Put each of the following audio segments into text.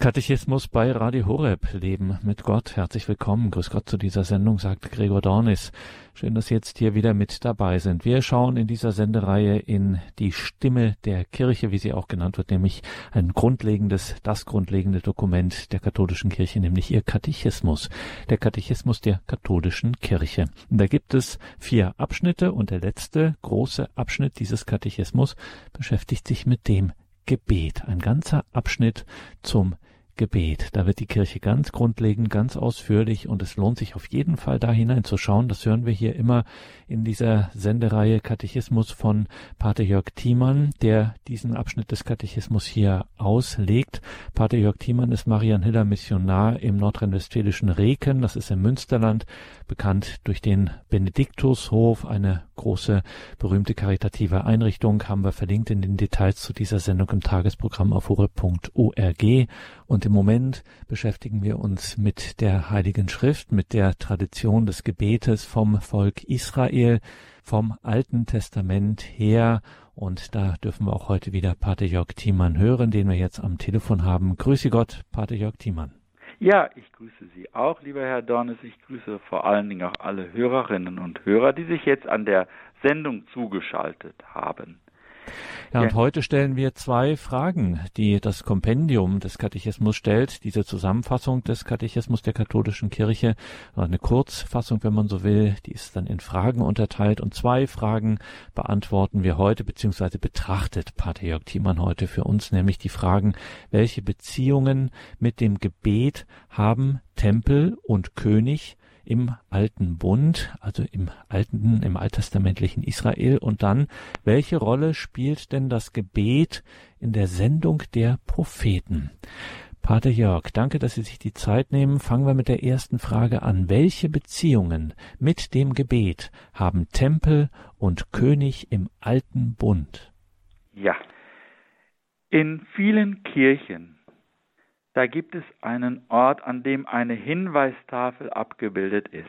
Katechismus bei Radio Horeb, Leben mit Gott. Herzlich willkommen. Grüß Gott zu dieser Sendung, sagt Gregor Dornis. Schön, dass Sie jetzt hier wieder mit dabei sind. Wir schauen in dieser Sendereihe in die Stimme der Kirche, wie sie auch genannt wird, nämlich ein grundlegendes, das grundlegende Dokument der katholischen Kirche, nämlich ihr Katechismus. Der Katechismus der katholischen Kirche. Und da gibt es vier Abschnitte und der letzte große Abschnitt dieses Katechismus beschäftigt sich mit dem Gebet. Ein ganzer Abschnitt zum. Da wird die Kirche ganz grundlegend, ganz ausführlich und es lohnt sich auf jeden Fall da hineinzuschauen. Das hören wir hier immer in dieser Sendereihe Katechismus von Pater Jörg Thiemann, der diesen Abschnitt des Katechismus hier auslegt. Pater Jörg Thiemann ist Marianhiller Missionar im nordrhein-westfälischen Reken, das ist im Münsterland, bekannt durch den Benediktushof, eine große, berühmte karitative Einrichtung, haben wir verlinkt in den Details zu dieser Sendung im Tagesprogramm auf hure.org und im Moment beschäftigen wir uns mit der Heiligen Schrift, mit der Tradition des Gebetes vom Volk Israel, vom Alten Testament her. Und da dürfen wir auch heute wieder Pater Jörg Thiemann hören, den wir jetzt am Telefon haben. Grüße Gott, Pater Jörg Thiemann. Ja, ich grüße Sie auch, lieber Herr Dornes. Ich grüße vor allen Dingen auch alle Hörerinnen und Hörer, die sich jetzt an der Sendung zugeschaltet haben. Ja, und heute stellen wir zwei Fragen, die das Kompendium des Katechismus stellt, diese Zusammenfassung des Katechismus der katholischen Kirche, eine Kurzfassung, wenn man so will, die ist dann in Fragen unterteilt. Und zwei Fragen beantworten wir heute, beziehungsweise betrachtet Pater Jörg Thiemann heute für uns, nämlich die Fragen, welche Beziehungen mit dem Gebet haben Tempel und König im alten Bund, also im alten, im alttestamentlichen Israel und dann, welche Rolle spielt denn das Gebet in der Sendung der Propheten? Pater Jörg, danke, dass Sie sich die Zeit nehmen. Fangen wir mit der ersten Frage an. Welche Beziehungen mit dem Gebet haben Tempel und König im alten Bund? Ja, in vielen Kirchen da gibt es einen Ort, an dem eine Hinweistafel abgebildet ist,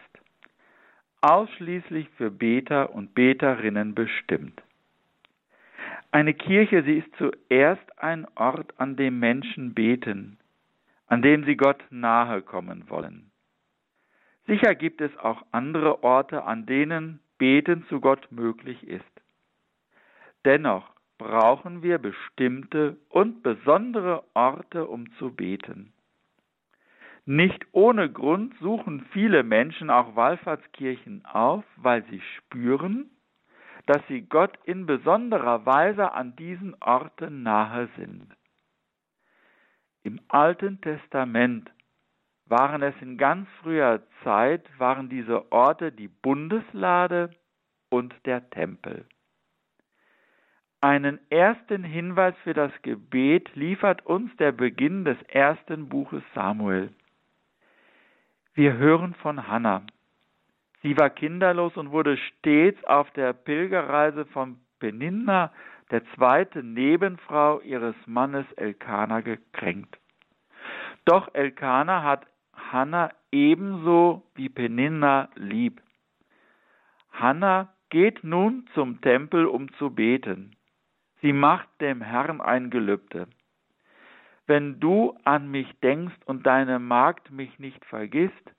ausschließlich für Beter und Beterinnen bestimmt. Eine Kirche, sie ist zuerst ein Ort, an dem Menschen beten, an dem sie Gott nahe kommen wollen. Sicher gibt es auch andere Orte, an denen Beten zu Gott möglich ist. Dennoch brauchen wir bestimmte und besondere Orte, um zu beten. Nicht ohne Grund suchen viele Menschen auch Wallfahrtskirchen auf, weil sie spüren, dass sie Gott in besonderer Weise an diesen Orten nahe sind. Im Alten Testament waren es in ganz früher Zeit, waren diese Orte die Bundeslade und der Tempel. Einen ersten Hinweis für das Gebet liefert uns der Beginn des ersten Buches Samuel. Wir hören von Hannah. Sie war kinderlos und wurde stets auf der Pilgerreise von Peninna, der zweiten Nebenfrau ihres Mannes Elkana, gekränkt. Doch Elkana hat Hannah ebenso wie Peninna lieb. Hannah geht nun zum Tempel, um zu beten. Sie macht dem Herrn ein Gelübde. Wenn du an mich denkst und deine Magd mich nicht vergisst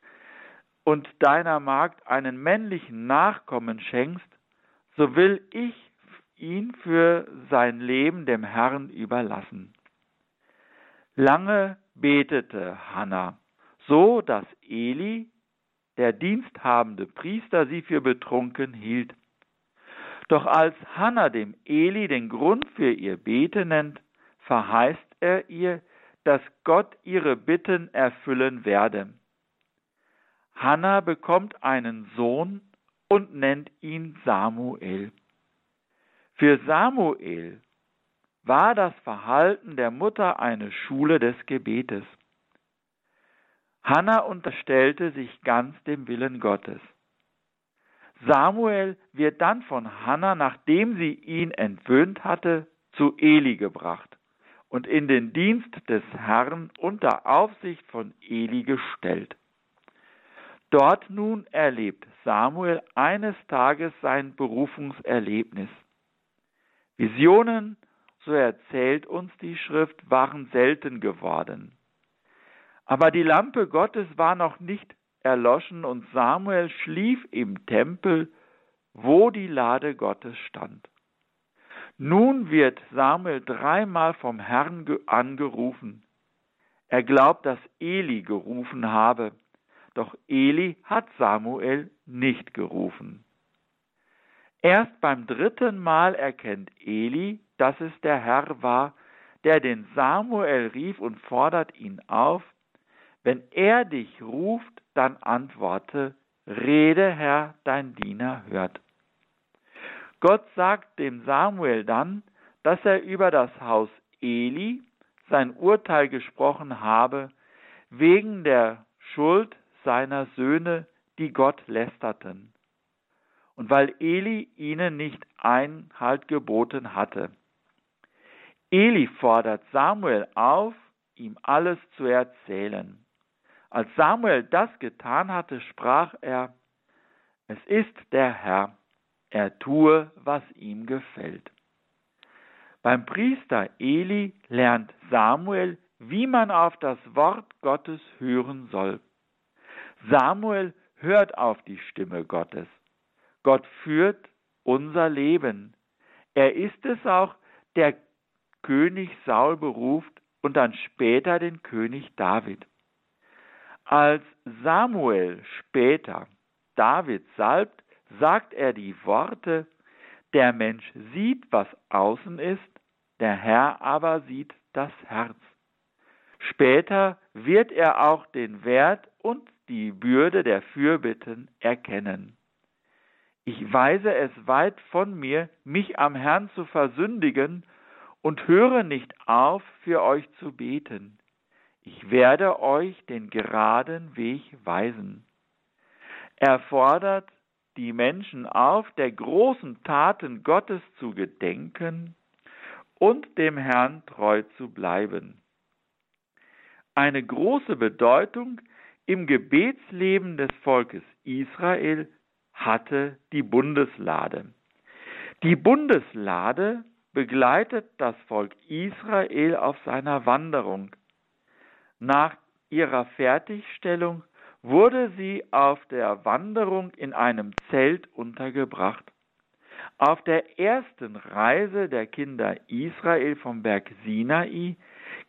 und deiner Magd einen männlichen Nachkommen schenkst, so will ich ihn für sein Leben dem Herrn überlassen. Lange betete Hannah, so dass Eli, der diensthabende Priester, sie für betrunken hielt. Doch als Hannah dem Eli den Grund für ihr Beten nennt, verheißt er ihr, dass Gott ihre Bitten erfüllen werde. Hannah bekommt einen Sohn und nennt ihn Samuel. Für Samuel war das Verhalten der Mutter eine Schule des Gebetes. Hannah unterstellte sich ganz dem Willen Gottes. Samuel wird dann von Hannah, nachdem sie ihn entwöhnt hatte, zu Eli gebracht und in den Dienst des Herrn unter Aufsicht von Eli gestellt. Dort nun erlebt Samuel eines Tages sein Berufungserlebnis. Visionen, so erzählt uns die Schrift, waren selten geworden. Aber die Lampe Gottes war noch nicht erloschen und Samuel schlief im Tempel, wo die Lade Gottes stand. Nun wird Samuel dreimal vom Herrn angerufen. Er glaubt, dass Eli gerufen habe, doch Eli hat Samuel nicht gerufen. Erst beim dritten Mal erkennt Eli, dass es der Herr war, der den Samuel rief und fordert ihn auf, wenn er dich ruft, dann antworte, Rede, Herr, dein Diener hört. Gott sagt dem Samuel dann, dass er über das Haus Eli sein Urteil gesprochen habe, wegen der Schuld seiner Söhne, die Gott lästerten, und weil Eli ihnen nicht Einhalt geboten hatte. Eli fordert Samuel auf, ihm alles zu erzählen. Als Samuel das getan hatte, sprach er, es ist der Herr, er tue, was ihm gefällt. Beim Priester Eli lernt Samuel, wie man auf das Wort Gottes hören soll. Samuel hört auf die Stimme Gottes. Gott führt unser Leben. Er ist es auch, der König Saul beruft und dann später den König David. Als Samuel später David salbt, sagt er die Worte, der Mensch sieht, was außen ist, der Herr aber sieht das Herz. Später wird er auch den Wert und die Bürde der Fürbitten erkennen. Ich weise es weit von mir, mich am Herrn zu versündigen und höre nicht auf, für euch zu beten ich werde euch den geraden Weg weisen. Er fordert die Menschen auf, der großen Taten Gottes zu gedenken und dem Herrn treu zu bleiben. Eine große Bedeutung im Gebetsleben des Volkes Israel hatte die Bundeslade. Die Bundeslade begleitet das Volk Israel auf seiner Wanderung nach ihrer Fertigstellung wurde sie auf der Wanderung in einem Zelt untergebracht. Auf der ersten Reise der Kinder Israel vom Berg Sinai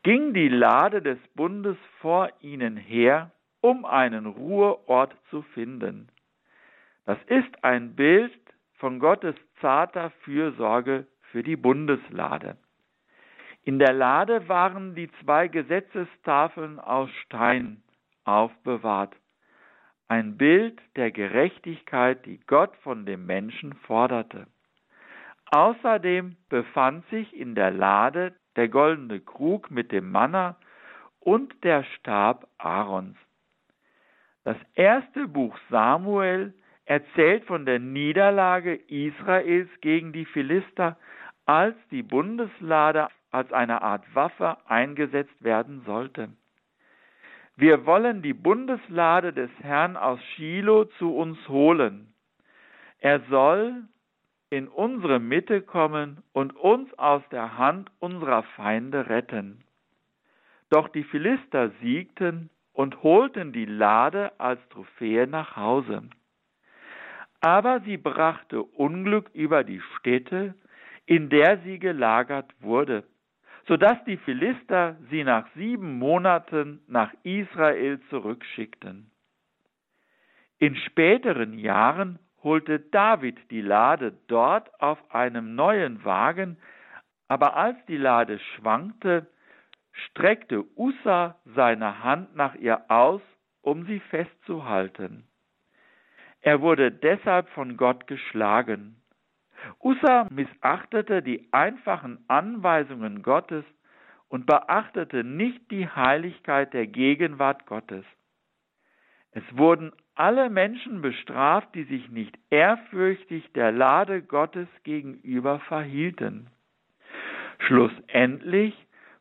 ging die Lade des Bundes vor ihnen her, um einen Ruheort zu finden. Das ist ein Bild von Gottes zarter Fürsorge für die Bundeslade. In der Lade waren die zwei Gesetzestafeln aus Stein aufbewahrt, ein Bild der Gerechtigkeit, die Gott von dem Menschen forderte. Außerdem befand sich in der Lade der goldene Krug mit dem Manna und der Stab Aarons. Das erste Buch Samuel erzählt von der Niederlage Israels gegen die Philister, als die Bundeslade als eine Art Waffe eingesetzt werden sollte. Wir wollen die Bundeslade des Herrn aus Shiloh zu uns holen. Er soll in unsere Mitte kommen und uns aus der Hand unserer Feinde retten. Doch die Philister siegten und holten die Lade als Trophäe nach Hause. Aber sie brachte Unglück über die Städte, in der sie gelagert wurde sodass die Philister sie nach sieben Monaten nach Israel zurückschickten. In späteren Jahren holte David die Lade dort auf einem neuen Wagen, aber als die Lade schwankte, streckte Ussa seine Hand nach ihr aus, um sie festzuhalten. Er wurde deshalb von Gott geschlagen. Ussa missachtete die einfachen Anweisungen Gottes und beachtete nicht die Heiligkeit der Gegenwart Gottes. Es wurden alle Menschen bestraft, die sich nicht ehrfürchtig der Lade Gottes gegenüber verhielten. Schlussendlich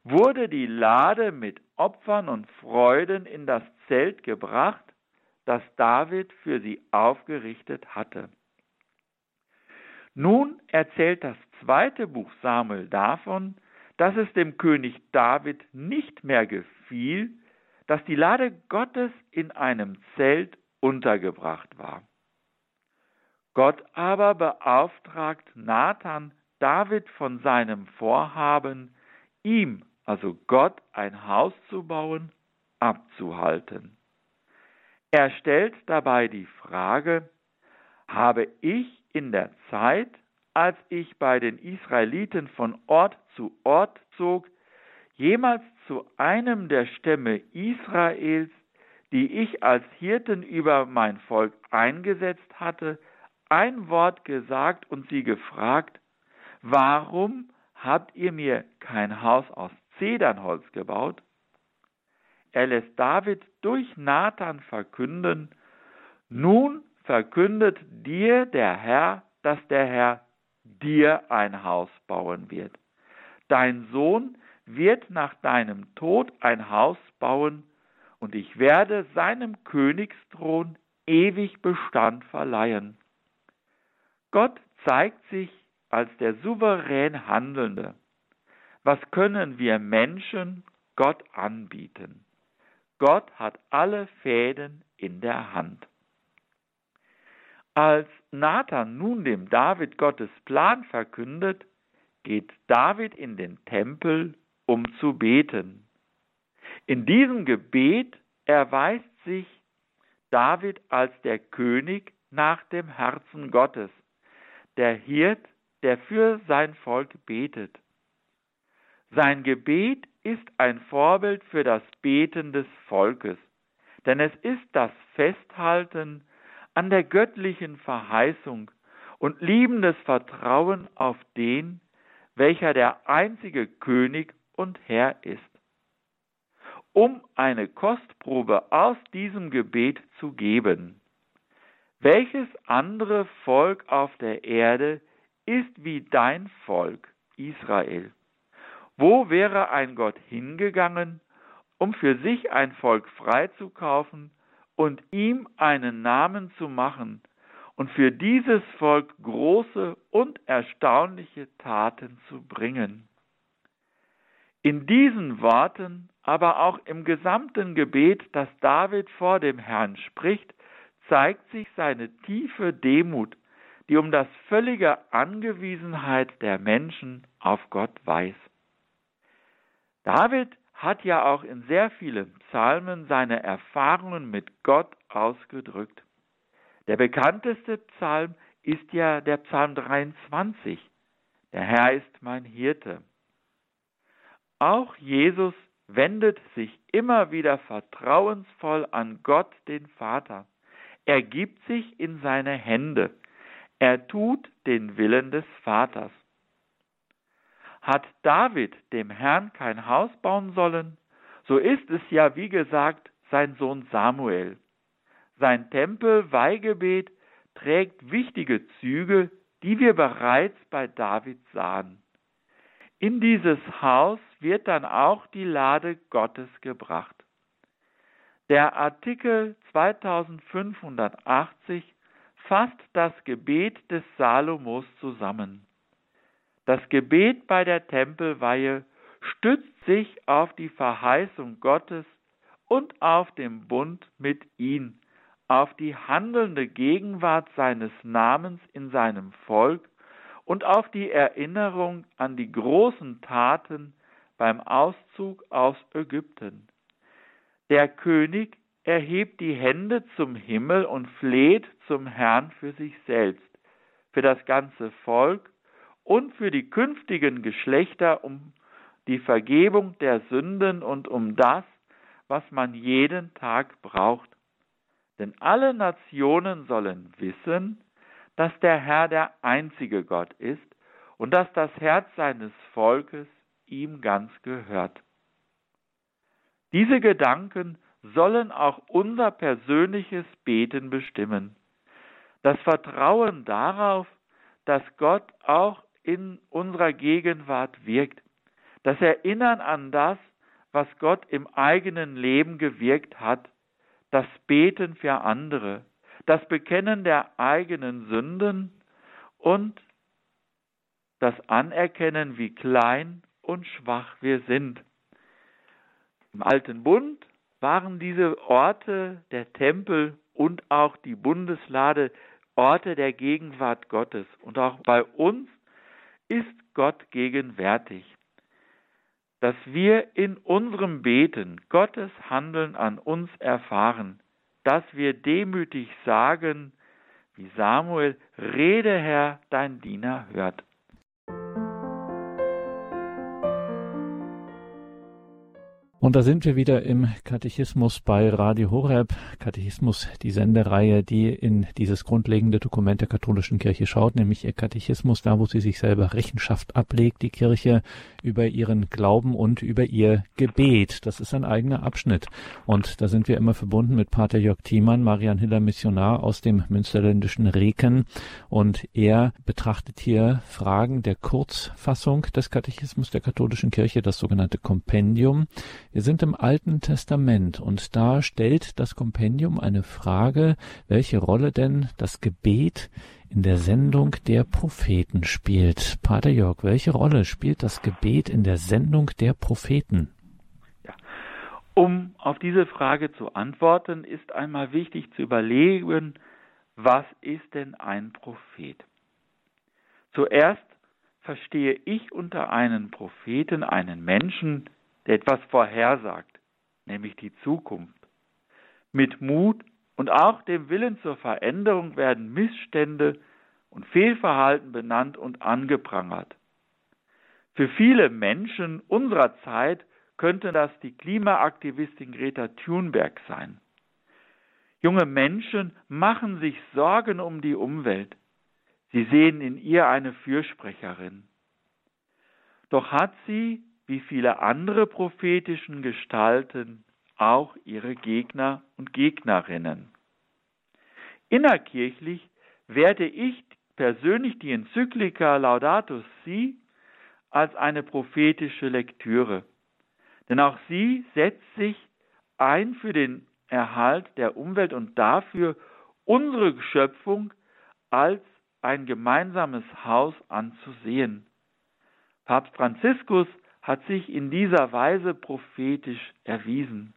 wurde die Lade mit Opfern und Freuden in das Zelt gebracht, das David für sie aufgerichtet hatte. Nun erzählt das zweite Buch Samuel davon, dass es dem König David nicht mehr gefiel, dass die Lade Gottes in einem Zelt untergebracht war. Gott aber beauftragt Nathan, David von seinem Vorhaben, ihm, also Gott, ein Haus zu bauen, abzuhalten. Er stellt dabei die Frage, habe ich in der Zeit, als ich bei den Israeliten von Ort zu Ort zog, jemals zu einem der Stämme Israels, die ich als Hirten über mein Volk eingesetzt hatte, ein Wort gesagt und sie gefragt, warum habt ihr mir kein Haus aus Zedernholz gebaut? Er lässt David durch Nathan verkünden, nun verkündet dir der Herr, dass der Herr dir ein Haus bauen wird. Dein Sohn wird nach deinem Tod ein Haus bauen, und ich werde seinem Königsthron ewig Bestand verleihen. Gott zeigt sich als der souverän Handelnde. Was können wir Menschen Gott anbieten? Gott hat alle Fäden in der Hand. Als Nathan nun dem David Gottes Plan verkündet, geht David in den Tempel, um zu beten. In diesem Gebet erweist sich David als der König nach dem Herzen Gottes, der Hirt, der für sein Volk betet. Sein Gebet ist ein Vorbild für das Beten des Volkes, denn es ist das Festhalten an der göttlichen Verheißung und liebendes Vertrauen auf den, welcher der einzige König und Herr ist. Um eine Kostprobe aus diesem Gebet zu geben. Welches andere Volk auf der Erde ist wie dein Volk, Israel? Wo wäre ein Gott hingegangen, um für sich ein Volk freizukaufen und ihm einen Namen zu machen und für dieses Volk große und erstaunliche Taten zu bringen. In diesen Worten, aber auch im gesamten Gebet, das David vor dem Herrn spricht, zeigt sich seine tiefe Demut, die um das völlige Angewiesenheit der Menschen auf Gott weiß. David hat ja auch in sehr vielen Psalmen seine Erfahrungen mit Gott ausgedrückt. Der bekannteste Psalm ist ja der Psalm 23. Der Herr ist mein Hirte. Auch Jesus wendet sich immer wieder vertrauensvoll an Gott, den Vater. Er gibt sich in seine Hände. Er tut den Willen des Vaters. Hat David dem Herrn kein Haus bauen sollen, so ist es ja, wie gesagt, sein Sohn Samuel. Sein Tempelweihgebet trägt wichtige Züge, die wir bereits bei David sahen. In dieses Haus wird dann auch die Lade Gottes gebracht. Der Artikel 2580 fasst das Gebet des Salomos zusammen. Das Gebet bei der Tempelweihe stützt sich auf die Verheißung Gottes und auf den Bund mit ihm, auf die handelnde Gegenwart seines Namens in seinem Volk und auf die Erinnerung an die großen Taten beim Auszug aus Ägypten. Der König erhebt die Hände zum Himmel und fleht zum Herrn für sich selbst, für das ganze Volk und für die künftigen Geschlechter um die Vergebung der Sünden und um das, was man jeden Tag braucht. Denn alle Nationen sollen wissen, dass der Herr der einzige Gott ist und dass das Herz seines Volkes ihm ganz gehört. Diese Gedanken sollen auch unser persönliches Beten bestimmen. Das Vertrauen darauf, dass Gott auch in unserer Gegenwart wirkt. Das Erinnern an das, was Gott im eigenen Leben gewirkt hat. Das Beten für andere. Das Bekennen der eigenen Sünden und das Anerkennen, wie klein und schwach wir sind. Im alten Bund waren diese Orte, der Tempel und auch die Bundeslade Orte der Gegenwart Gottes. Und auch bei uns ist Gott gegenwärtig. Dass wir in unserem Beten Gottes Handeln an uns erfahren, dass wir demütig sagen, wie Samuel, Rede Herr, dein Diener hört. Und da sind wir wieder im Katechismus bei Radio Horeb. Katechismus, die Sendereihe, die in dieses grundlegende Dokument der katholischen Kirche schaut, nämlich ihr Katechismus, da wo sie sich selber Rechenschaft ablegt, die Kirche über ihren Glauben und über ihr Gebet. Das ist ein eigener Abschnitt. Und da sind wir immer verbunden mit Pater Jörg Thiemann, Marian Hiller Missionar aus dem münsterländischen Reken. Und er betrachtet hier Fragen der Kurzfassung des Katechismus der katholischen Kirche, das sogenannte Kompendium. Wir sind im Alten Testament und da stellt das Kompendium eine Frage, welche Rolle denn das Gebet in der Sendung der Propheten spielt. Pater Jörg, welche Rolle spielt das Gebet in der Sendung der Propheten? Ja. Um auf diese Frage zu antworten, ist einmal wichtig zu überlegen, was ist denn ein Prophet? Zuerst verstehe ich unter einen Propheten einen Menschen, der etwas vorhersagt, nämlich die Zukunft. Mit Mut und auch dem Willen zur Veränderung werden Missstände und Fehlverhalten benannt und angeprangert. Für viele Menschen unserer Zeit könnte das die Klimaaktivistin Greta Thunberg sein. Junge Menschen machen sich Sorgen um die Umwelt. Sie sehen in ihr eine Fürsprecherin. Doch hat sie wie viele andere prophetischen Gestalten auch ihre Gegner und Gegnerinnen. Innerkirchlich werte ich persönlich die Enzyklika Laudato Si als eine prophetische Lektüre. Denn auch sie setzt sich ein für den Erhalt der Umwelt und dafür, unsere Schöpfung als ein gemeinsames Haus anzusehen. Papst Franziskus hat sich in dieser Weise prophetisch erwiesen.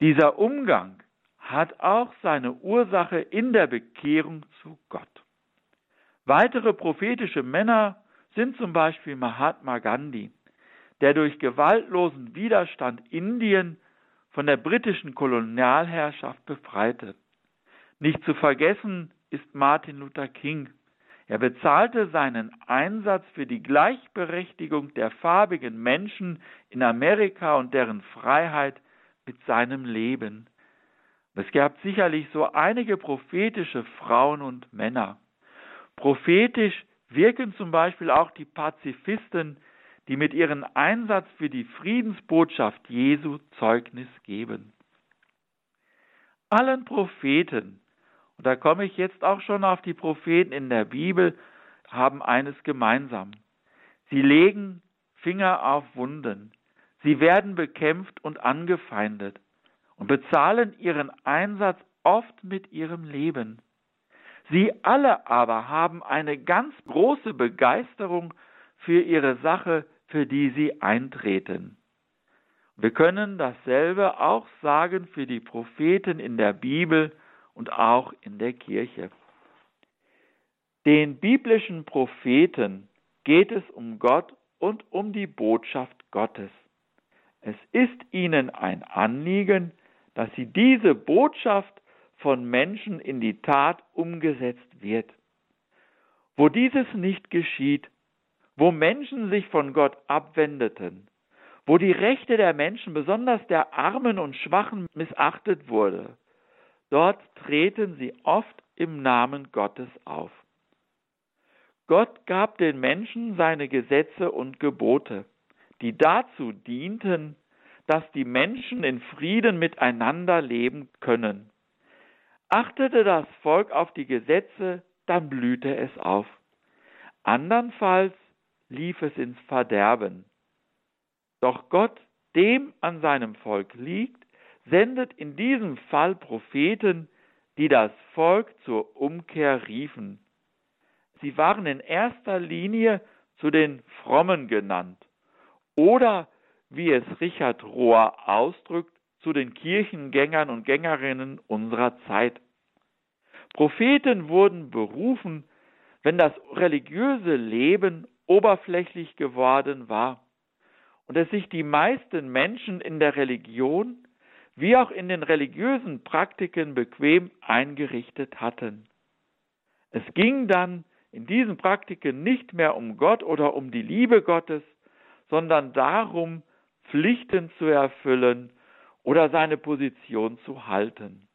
Dieser Umgang hat auch seine Ursache in der Bekehrung zu Gott. Weitere prophetische Männer sind zum Beispiel Mahatma Gandhi, der durch gewaltlosen Widerstand Indien von der britischen Kolonialherrschaft befreite. Nicht zu vergessen ist Martin Luther King, er bezahlte seinen Einsatz für die Gleichberechtigung der farbigen Menschen in Amerika und deren Freiheit mit seinem Leben. Es gab sicherlich so einige prophetische Frauen und Männer. Prophetisch wirken zum Beispiel auch die Pazifisten, die mit ihrem Einsatz für die Friedensbotschaft Jesu Zeugnis geben. Allen Propheten und da komme ich jetzt auch schon auf die Propheten in der Bibel, haben eines gemeinsam. Sie legen Finger auf Wunden. Sie werden bekämpft und angefeindet und bezahlen ihren Einsatz oft mit ihrem Leben. Sie alle aber haben eine ganz große Begeisterung für ihre Sache, für die sie eintreten. Wir können dasselbe auch sagen für die Propheten in der Bibel, und auch in der Kirche. Den biblischen Propheten geht es um Gott und um die Botschaft Gottes. Es ist ihnen ein Anliegen, dass sie diese Botschaft von Menschen in die Tat umgesetzt wird. Wo dieses nicht geschieht, wo Menschen sich von Gott abwendeten, wo die Rechte der Menschen, besonders der Armen und Schwachen, missachtet wurde, Dort treten sie oft im Namen Gottes auf. Gott gab den Menschen seine Gesetze und Gebote, die dazu dienten, dass die Menschen in Frieden miteinander leben können. Achtete das Volk auf die Gesetze, dann blühte es auf. Andernfalls lief es ins Verderben. Doch Gott, dem an seinem Volk liegt, sendet in diesem Fall Propheten, die das Volk zur Umkehr riefen. Sie waren in erster Linie zu den Frommen genannt oder, wie es Richard Rohr ausdrückt, zu den Kirchengängern und Gängerinnen unserer Zeit. Propheten wurden berufen, wenn das religiöse Leben oberflächlich geworden war und es sich die meisten Menschen in der Religion wie auch in den religiösen Praktiken bequem eingerichtet hatten. Es ging dann in diesen Praktiken nicht mehr um Gott oder um die Liebe Gottes, sondern darum, Pflichten zu erfüllen oder seine Position zu halten.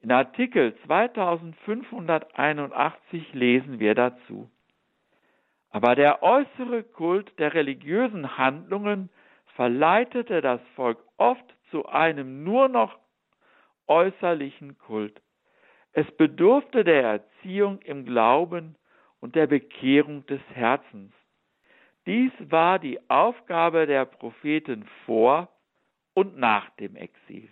In Artikel 2581 lesen wir dazu. Aber der äußere Kult der religiösen Handlungen verleitete das Volk oft zu einem nur noch äußerlichen Kult. Es bedurfte der Erziehung im Glauben und der Bekehrung des Herzens. Dies war die Aufgabe der Propheten vor und nach dem Exil.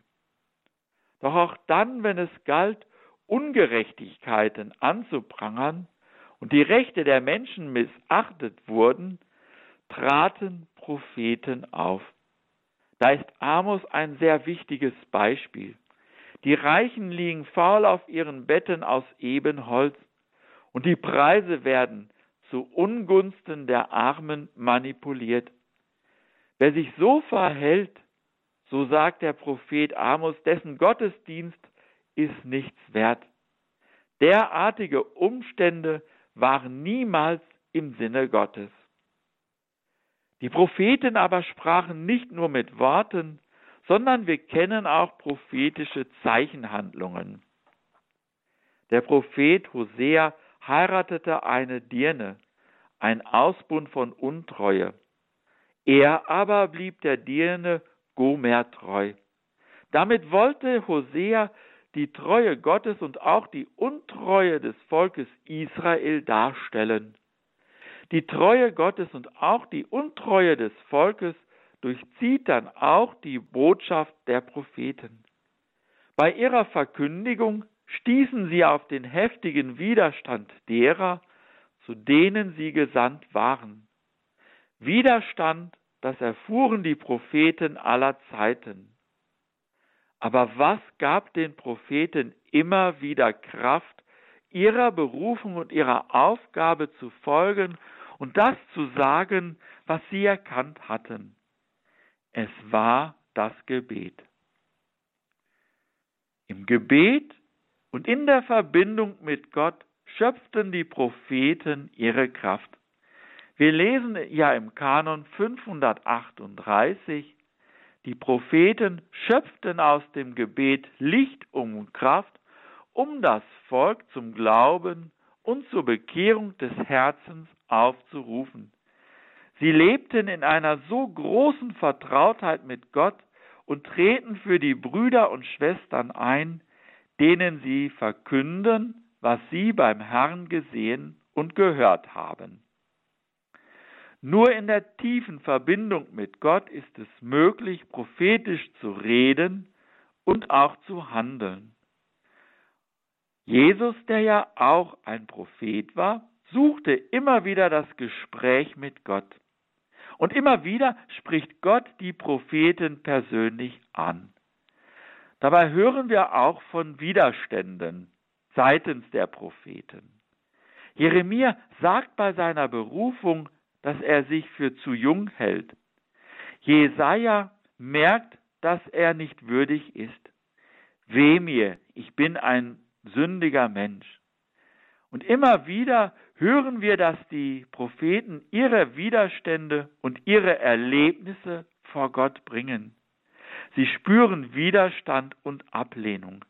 Doch auch dann, wenn es galt, Ungerechtigkeiten anzuprangern und die Rechte der Menschen missachtet wurden, traten Propheten auf. Da ist Amos ein sehr wichtiges Beispiel. Die Reichen liegen faul auf ihren Betten aus Ebenholz und die Preise werden zu Ungunsten der Armen manipuliert. Wer sich so verhält, so sagt der Prophet Amos, dessen Gottesdienst ist nichts wert. Derartige Umstände waren niemals im Sinne Gottes. Die Propheten aber sprachen nicht nur mit Worten, sondern wir kennen auch prophetische Zeichenhandlungen. Der Prophet Hosea heiratete eine Dirne, ein Ausbund von Untreue. Er aber blieb der Dirne Gomer treu. Damit wollte Hosea die Treue Gottes und auch die Untreue des Volkes Israel darstellen. Die Treue Gottes und auch die Untreue des Volkes durchzieht dann auch die Botschaft der Propheten. Bei ihrer Verkündigung stießen sie auf den heftigen Widerstand derer, zu denen sie gesandt waren. Widerstand, das erfuhren die Propheten aller Zeiten. Aber was gab den Propheten immer wieder Kraft, ihrer Berufung und ihrer Aufgabe zu folgen und das zu sagen, was sie erkannt hatten. Es war das Gebet. Im Gebet und in der Verbindung mit Gott schöpften die Propheten ihre Kraft. Wir lesen ja im Kanon 538, die Propheten schöpften aus dem Gebet Licht und Kraft, um das Volk zum Glauben und zur Bekehrung des Herzens aufzurufen. Sie lebten in einer so großen Vertrautheit mit Gott und treten für die Brüder und Schwestern ein, denen sie verkünden, was sie beim Herrn gesehen und gehört haben. Nur in der tiefen Verbindung mit Gott ist es möglich, prophetisch zu reden und auch zu handeln. Jesus, der ja auch ein Prophet war, suchte immer wieder das Gespräch mit Gott. Und immer wieder spricht Gott die Propheten persönlich an. Dabei hören wir auch von Widerständen seitens der Propheten. Jeremia sagt bei seiner Berufung, dass er sich für zu jung hält. Jesaja merkt, dass er nicht würdig ist. Weh mir, ich bin ein sündiger Mensch. Und immer wieder hören wir, dass die Propheten ihre Widerstände und ihre Erlebnisse vor Gott bringen. Sie spüren Widerstand und Ablehnung.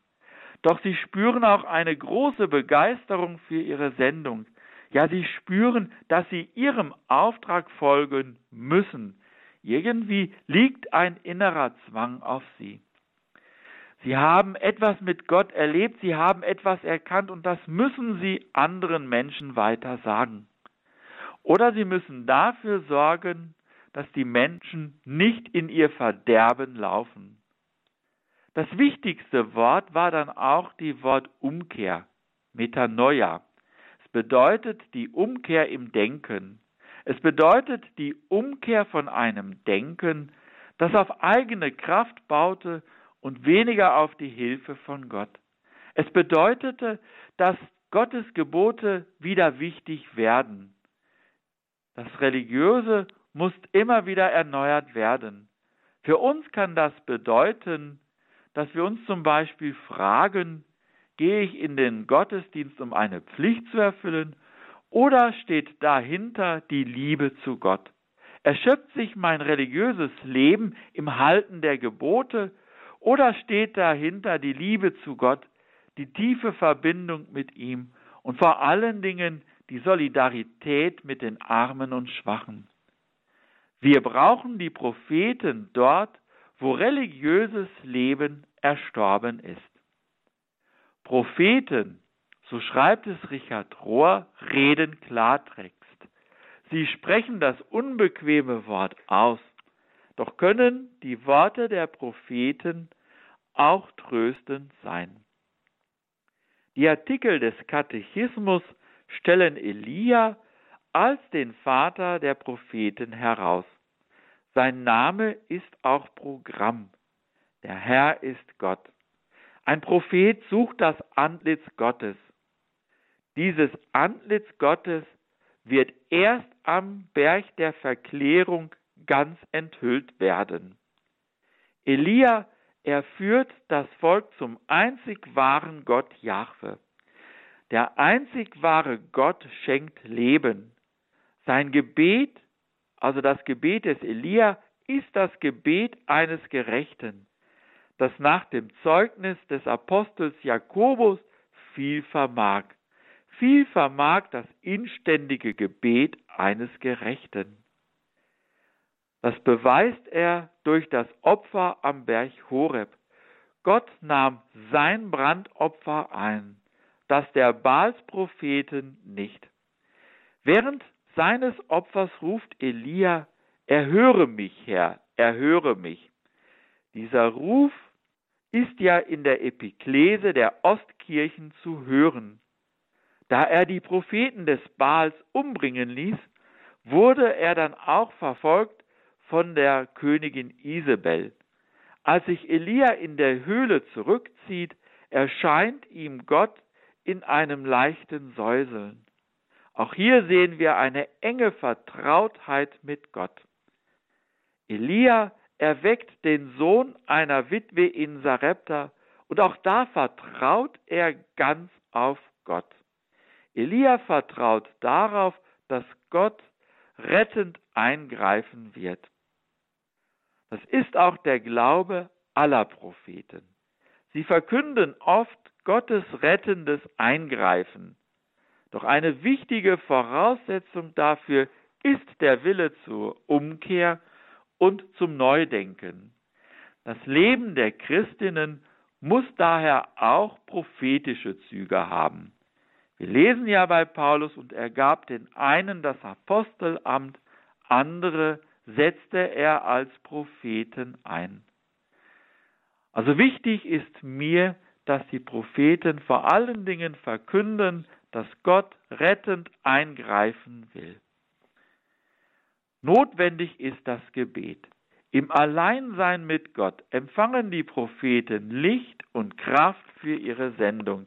Doch sie spüren auch eine große Begeisterung für ihre Sendung. Ja, sie spüren, dass sie ihrem Auftrag folgen müssen. Irgendwie liegt ein innerer Zwang auf sie. Sie haben etwas mit Gott erlebt, sie haben etwas erkannt und das müssen sie anderen Menschen weiter sagen. Oder sie müssen dafür sorgen, dass die Menschen nicht in ihr Verderben laufen. Das wichtigste Wort war dann auch die Wort Umkehr, Metanoia. Es bedeutet die Umkehr im Denken. Es bedeutet die Umkehr von einem Denken, das auf eigene Kraft baute und weniger auf die Hilfe von Gott. Es bedeutete, dass Gottes Gebote wieder wichtig werden. Das Religiöse muss immer wieder erneuert werden. Für uns kann das bedeuten, dass wir uns zum Beispiel fragen, gehe ich in den Gottesdienst, um eine Pflicht zu erfüllen, oder steht dahinter die Liebe zu Gott? Erschöpft sich mein religiöses Leben im Halten der Gebote oder steht dahinter die Liebe zu Gott, die tiefe Verbindung mit ihm und vor allen Dingen die Solidarität mit den Armen und Schwachen? Wir brauchen die Propheten dort, wo religiöses Leben erstorben ist. Propheten, so schreibt es Richard Rohr, reden Klartext. Sie sprechen das unbequeme Wort aus, doch können die Worte der Propheten auch tröstend sein. Die Artikel des Katechismus stellen Elia als den Vater der Propheten heraus. Sein Name ist auch Programm. Der Herr ist Gott. Ein Prophet sucht das Antlitz Gottes. Dieses Antlitz Gottes wird erst am Berg der Verklärung ganz enthüllt werden. Elia, er führt das Volk zum einzig wahren Gott Jahwe. Der einzig wahre Gott schenkt Leben. Sein Gebet, also das Gebet des Elia, ist das Gebet eines Gerechten, das nach dem Zeugnis des Apostels Jakobus viel vermag. Viel vermag das inständige Gebet eines Gerechten. Das beweist er durch das Opfer am Berg Horeb. Gott nahm sein Brandopfer ein, das der Baalspropheten nicht. Während seines Opfers ruft Elia, erhöre mich, Herr, erhöre mich. Dieser Ruf ist ja in der Epiklese der Ostkirchen zu hören. Da er die Propheten des Baals umbringen ließ, wurde er dann auch verfolgt von der Königin Isabel. Als sich Elia in der Höhle zurückzieht, erscheint ihm Gott in einem leichten Säuseln. Auch hier sehen wir eine enge Vertrautheit mit Gott. Elia erweckt den Sohn einer Witwe in Sarepta und auch da vertraut er ganz auf Gott. Elia vertraut darauf, dass Gott rettend eingreifen wird. Das ist auch der Glaube aller Propheten. Sie verkünden oft Gottes rettendes Eingreifen. Doch eine wichtige Voraussetzung dafür ist der Wille zur Umkehr und zum Neudenken. Das Leben der Christinnen muss daher auch prophetische Züge haben. Wir lesen ja bei Paulus, und er gab den einen das Apostelamt, andere setzte er als Propheten ein. Also wichtig ist mir, dass die Propheten vor allen Dingen verkünden, dass Gott rettend eingreifen will. Notwendig ist das Gebet. Im Alleinsein mit Gott empfangen die Propheten Licht und Kraft für ihre Sendung.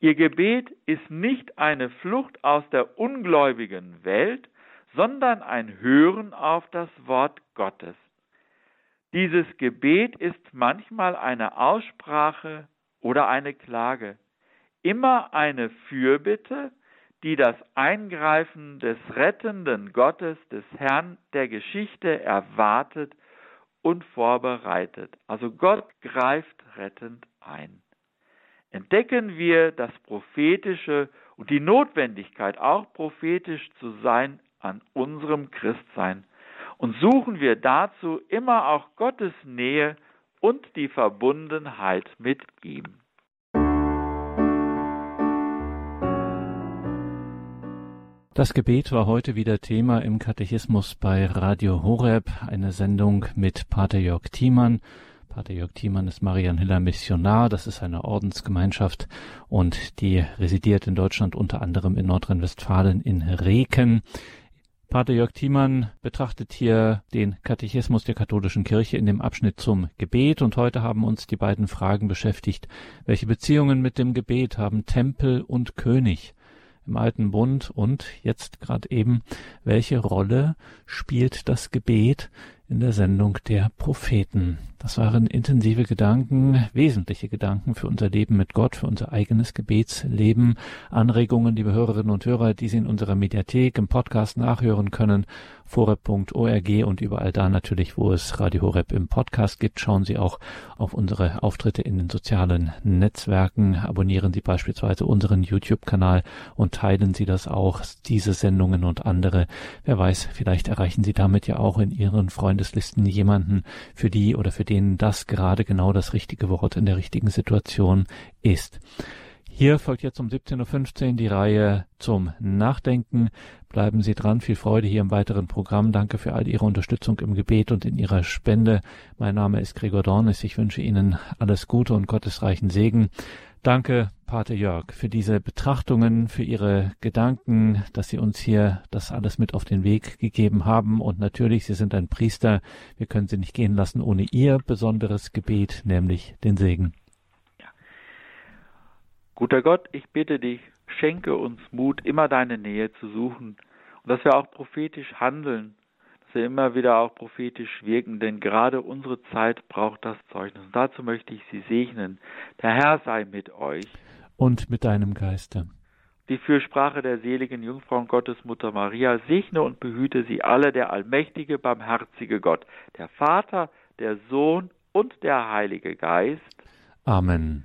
Ihr Gebet ist nicht eine Flucht aus der ungläubigen Welt, sondern ein Hören auf das Wort Gottes. Dieses Gebet ist manchmal eine Aussprache oder eine Klage, immer eine Fürbitte, die das Eingreifen des rettenden Gottes, des Herrn der Geschichte erwartet und vorbereitet. Also Gott greift rettend ein entdecken wir das Prophetische und die Notwendigkeit, auch prophetisch zu sein an unserem Christsein. Und suchen wir dazu immer auch Gottes Nähe und die Verbundenheit mit ihm. Das Gebet war heute wieder Thema im Katechismus bei Radio Horeb, eine Sendung mit Pater Jörg Thiemann. Pater Jörg Thiemann ist Marianhiller Missionar. Das ist eine Ordensgemeinschaft und die residiert in Deutschland unter anderem in Nordrhein-Westfalen in Reken. Pater Jörg Thiemann betrachtet hier den Katechismus der katholischen Kirche in dem Abschnitt zum Gebet und heute haben uns die beiden Fragen beschäftigt. Welche Beziehungen mit dem Gebet haben Tempel und König? im alten Bund und jetzt gerade eben, welche Rolle spielt das Gebet in der Sendung der Propheten. Das waren intensive Gedanken, wesentliche Gedanken für unser Leben mit Gott, für unser eigenes Gebetsleben, Anregungen, liebe Hörerinnen und Hörer, die Sie in unserer Mediathek im Podcast nachhören können, horeb.org und überall da natürlich, wo es Radio Horeb im Podcast gibt. Schauen Sie auch auf unsere Auftritte in den sozialen Netzwerken, abonnieren Sie beispielsweise unseren YouTube-Kanal und teilen Sie das auch, diese Sendungen und andere. Wer weiß, vielleicht erreichen Sie damit ja auch in Ihren Freundeslisten jemanden, für die oder für den das gerade genau das richtige Wort in der richtigen Situation ist. Hier folgt jetzt um 17.15 Uhr die Reihe zum Nachdenken. Bleiben Sie dran. Viel Freude hier im weiteren Programm. Danke für all Ihre Unterstützung im Gebet und in Ihrer Spende. Mein Name ist Gregor Dornis. Ich wünsche Ihnen alles Gute und gottesreichen Segen. Danke, Pater Jörg, für diese Betrachtungen, für Ihre Gedanken, dass Sie uns hier das alles mit auf den Weg gegeben haben. Und natürlich, Sie sind ein Priester. Wir können Sie nicht gehen lassen ohne Ihr besonderes Gebet, nämlich den Segen. Guter Gott, ich bitte dich, schenke uns Mut, immer deine Nähe zu suchen und dass wir auch prophetisch handeln dass wir immer wieder auch prophetisch wirken, denn gerade unsere Zeit braucht das Zeugnis. Und dazu möchte ich Sie segnen. Der Herr sei mit euch. Und mit deinem Geiste. Die Fürsprache der seligen Jungfrau und Gottesmutter Maria segne und behüte sie alle, der allmächtige, barmherzige Gott, der Vater, der Sohn und der Heilige Geist. Amen.